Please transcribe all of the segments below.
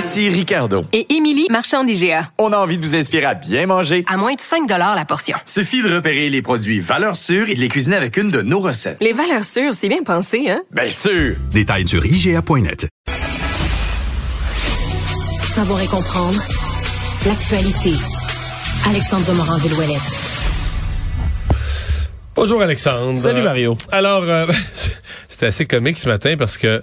Ici Ricardo. Et Émilie, marchand d'IGA. On a envie de vous inspirer à bien manger. À moins de 5 la portion. Suffit de repérer les produits valeurs sûres et de les cuisiner avec une de nos recettes. Les valeurs sûres, c'est bien pensé, hein? Bien sûr! Détails sur IGA.net. Savoir et comprendre l'actualité. Alexandre Morand-Villouellette. Bonjour Alexandre. Salut Mario. Alors, euh, c'était assez comique ce matin parce que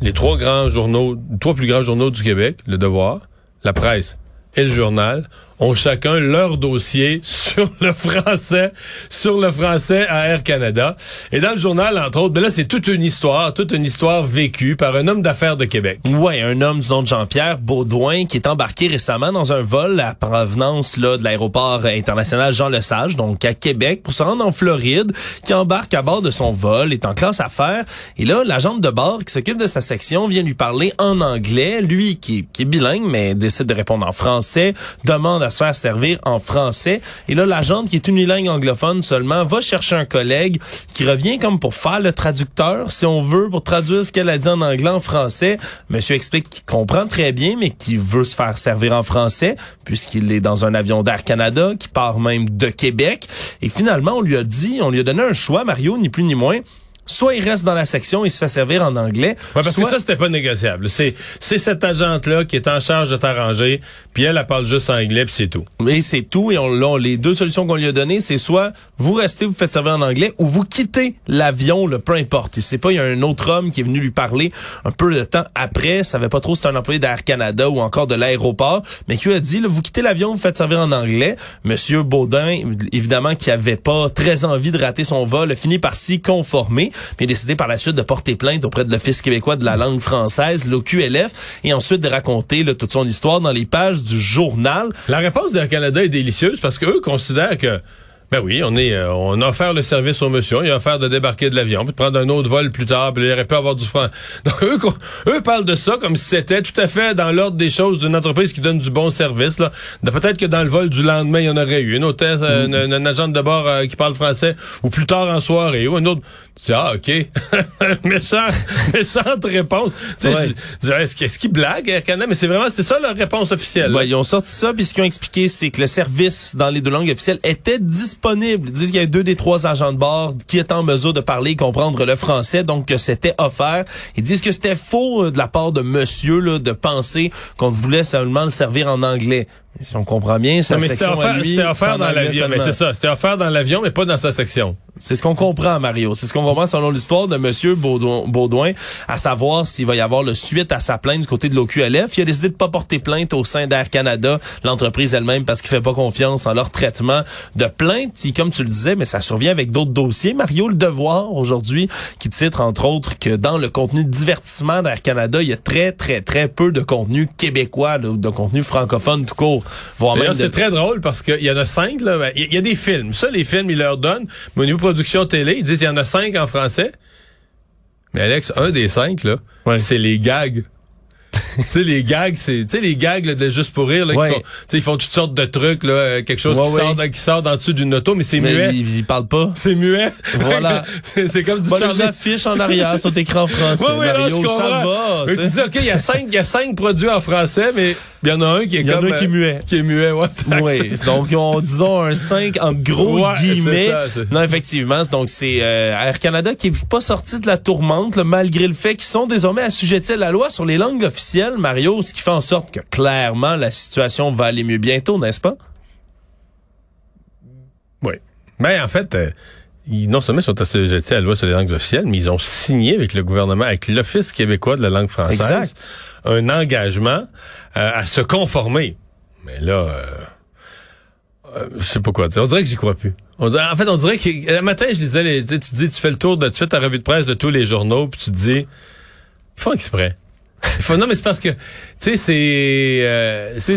les trois grands journaux, trois plus grands journaux du Québec, Le Devoir, La Presse et Le Journal, ont chacun leur dossier sur le français, sur le français à Air Canada. Et dans le journal, entre autres, ben là, c'est toute une histoire, toute une histoire vécue par un homme d'affaires de Québec. Ouais, un homme du nom de Jean-Pierre Baudouin qui est embarqué récemment dans un vol à provenance là, de l'aéroport international Jean Lesage, donc à Québec, pour se rendre en Floride, qui embarque à bord de son vol, est en classe affaires. Et là, l'agent de bord qui s'occupe de sa section vient lui parler en anglais. Lui, qui, est bilingue, mais décide de répondre en français, demande se faire servir en français. Et là, l'agente, qui est unilingue anglophone seulement, va chercher un collègue qui revient comme pour faire le traducteur, si on veut, pour traduire ce qu'elle a dit en anglais en français. Monsieur explique qu'il comprend très bien, mais qu'il veut se faire servir en français, puisqu'il est dans un avion d'Air Canada, qui part même de Québec. Et finalement, on lui a dit, on lui a donné un choix, Mario, ni plus ni moins soit il reste dans la section et se fait servir en anglais. Ouais, parce que ça, c'était pas négociable. C'est, c'est cette agente-là qui est en charge de t'arranger, puis elle, elle parle juste anglais, puis c'est tout. Mais c'est tout, et on, là, les deux solutions qu'on lui a données, c'est soit vous restez, vous faites servir en anglais, ou vous quittez l'avion, le peu importe. Il sait pas, il y a un autre homme qui est venu lui parler un peu de temps après, savait pas trop si c'était un employé d'Air Canada ou encore de l'aéroport, mais qui a dit, là, vous quittez l'avion, vous faites servir en anglais. Monsieur Baudin, évidemment, qui avait pas très envie de rater son vol, a fini par s'y conformer mais décidé par la suite de porter plainte auprès de l'Office québécois de la langue française, l'OQLF, et ensuite de raconter toute son histoire dans les pages du journal. La réponse de Canada est délicieuse parce qu'eux considèrent que ben oui, on est, euh, on a offert le service au monsieur, il a offert de débarquer de l'avion, puis de prendre un autre vol plus tard, puis il aurait pu avoir du franc. Donc eux, eux parlent de ça comme si c'était tout à fait dans l'ordre des choses d'une entreprise qui donne du bon service. Là, peut-être que dans le vol du lendemain, il y en aurait eu une hôtesse, euh, mm. une, agente de bord euh, qui parle français, ou plus tard en soirée, ou un autre. ah ok, méchant, méchante réponse. Tu sais, est-ce qu'ils blaguent Mais c'est vraiment, c'est ça leur réponse officielle. ils ont sorti ça, puis ce qu'ils ont expliqué, c'est que le service dans les deux langues officielles était disponible Ils disent qu'il y a deux des trois agents de bord qui étaient en mesure de parler et comprendre le français, donc que c'était offert. Ils disent que c'était faux euh, de la part de monsieur là, de penser qu'on voulait seulement le servir en anglais. Si on comprend bien, sa section C'était offert dans l'avion, mais c'est ça. C'était offert dans l'avion, mais pas dans sa section. C'est ce qu'on comprend, Mario. C'est ce qu'on comprend selon l'histoire de Monsieur Baudouin, à savoir s'il va y avoir le suite à sa plainte du côté de l'OQLF. Il a décidé de pas porter plainte au sein d'Air Canada, l'entreprise elle-même, parce qu'il fait pas confiance en leur traitement de plainte. Puis comme tu le disais, mais ça survient avec d'autres dossiers. Mario, le devoir aujourd'hui, qui titre entre autres que dans le contenu de divertissement d'Air Canada, il y a très, très, très peu de contenu québécois, de contenu francophone tout court. C'est très drôle parce qu'il y en a cinq. Là, ben, il y, a des films. Ça, les films, ils leur donnent. Mais au niveau production télé, ils disent qu'il y en a cinq en français. Mais Alex, un des cinq, là, c'est les gags. tu sais les gags c'est tu sais les gags de juste pour rire là qui font, ils font toutes sortes de trucs là euh, quelque chose qui sort qui sort dessous d'une auto mais c'est muet ils, parlent pas c'est muet voilà c'est comme du bon, les affiches en arrière sur écran français oui, oui, Mario, ça va mais tu dis ok il y a cinq il y a cinq produits en français mais il y en a un qui est comme. Il y en a un qui est muet. Qui est muet, ouais. Oui. Donc, on, disons un 5 en gros guillemets. Ça, non, effectivement. Donc, c'est euh, Air Canada qui est pas sorti de la tourmente, malgré le fait qu'ils sont désormais assujettis à la loi sur les langues officielles, Mario, ce qui fait en sorte que clairement, la situation va aller mieux bientôt, n'est-ce pas? Oui. Mais en fait, euh, ils, non seulement sont assujettis à la loi sur les langues officielles, mais ils ont signé avec le gouvernement, avec l'Office québécois de la langue française, exact. un engagement euh, à se conformer. Mais là, euh, euh, je sais pas quoi dire. On dirait que j'y crois plus. en fait, on dirait que le matin, je disais, tu dis, tu fais le tour de, tu fais ta revue de presse de tous les journaux, puis tu te dis, ils font exprès. Non, mais c'est parce que, tu sais, c'est, euh, C'est-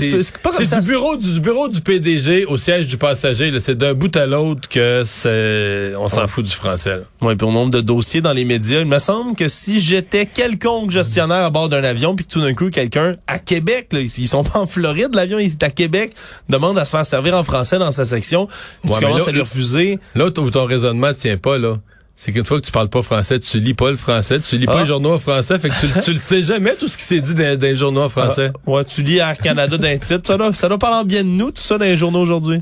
du bureau du, du bureau du PDG au siège du passager. là. C'est d'un bout à l'autre que c'est, on s'en fout du français. là. Ouais, puis au nombre de dossiers dans les médias, il me semble que si j'étais quelconque gestionnaire à bord d'un avion, puis tout d'un coup quelqu'un à Québec, là, ils sont pas en Floride, l'avion est à Québec, demande à se faire servir en français dans sa section, puis Ouais, tu mais commences là- à lui refuser. Où ton raisonnement tient pas, là, c'est qu'une fois que tu parles pas français, tu lis pas le français, tu lis Ah. pas les journaux en français, fait que tu, tu le sais jamais tout ce qui s'est dit dans, dans les journaux en français. Ah, ouais, tu lis Air Canada d'un titre, ça doit, ça doit parler en bien de nous, tout ça dans les journaux aujourd'hui.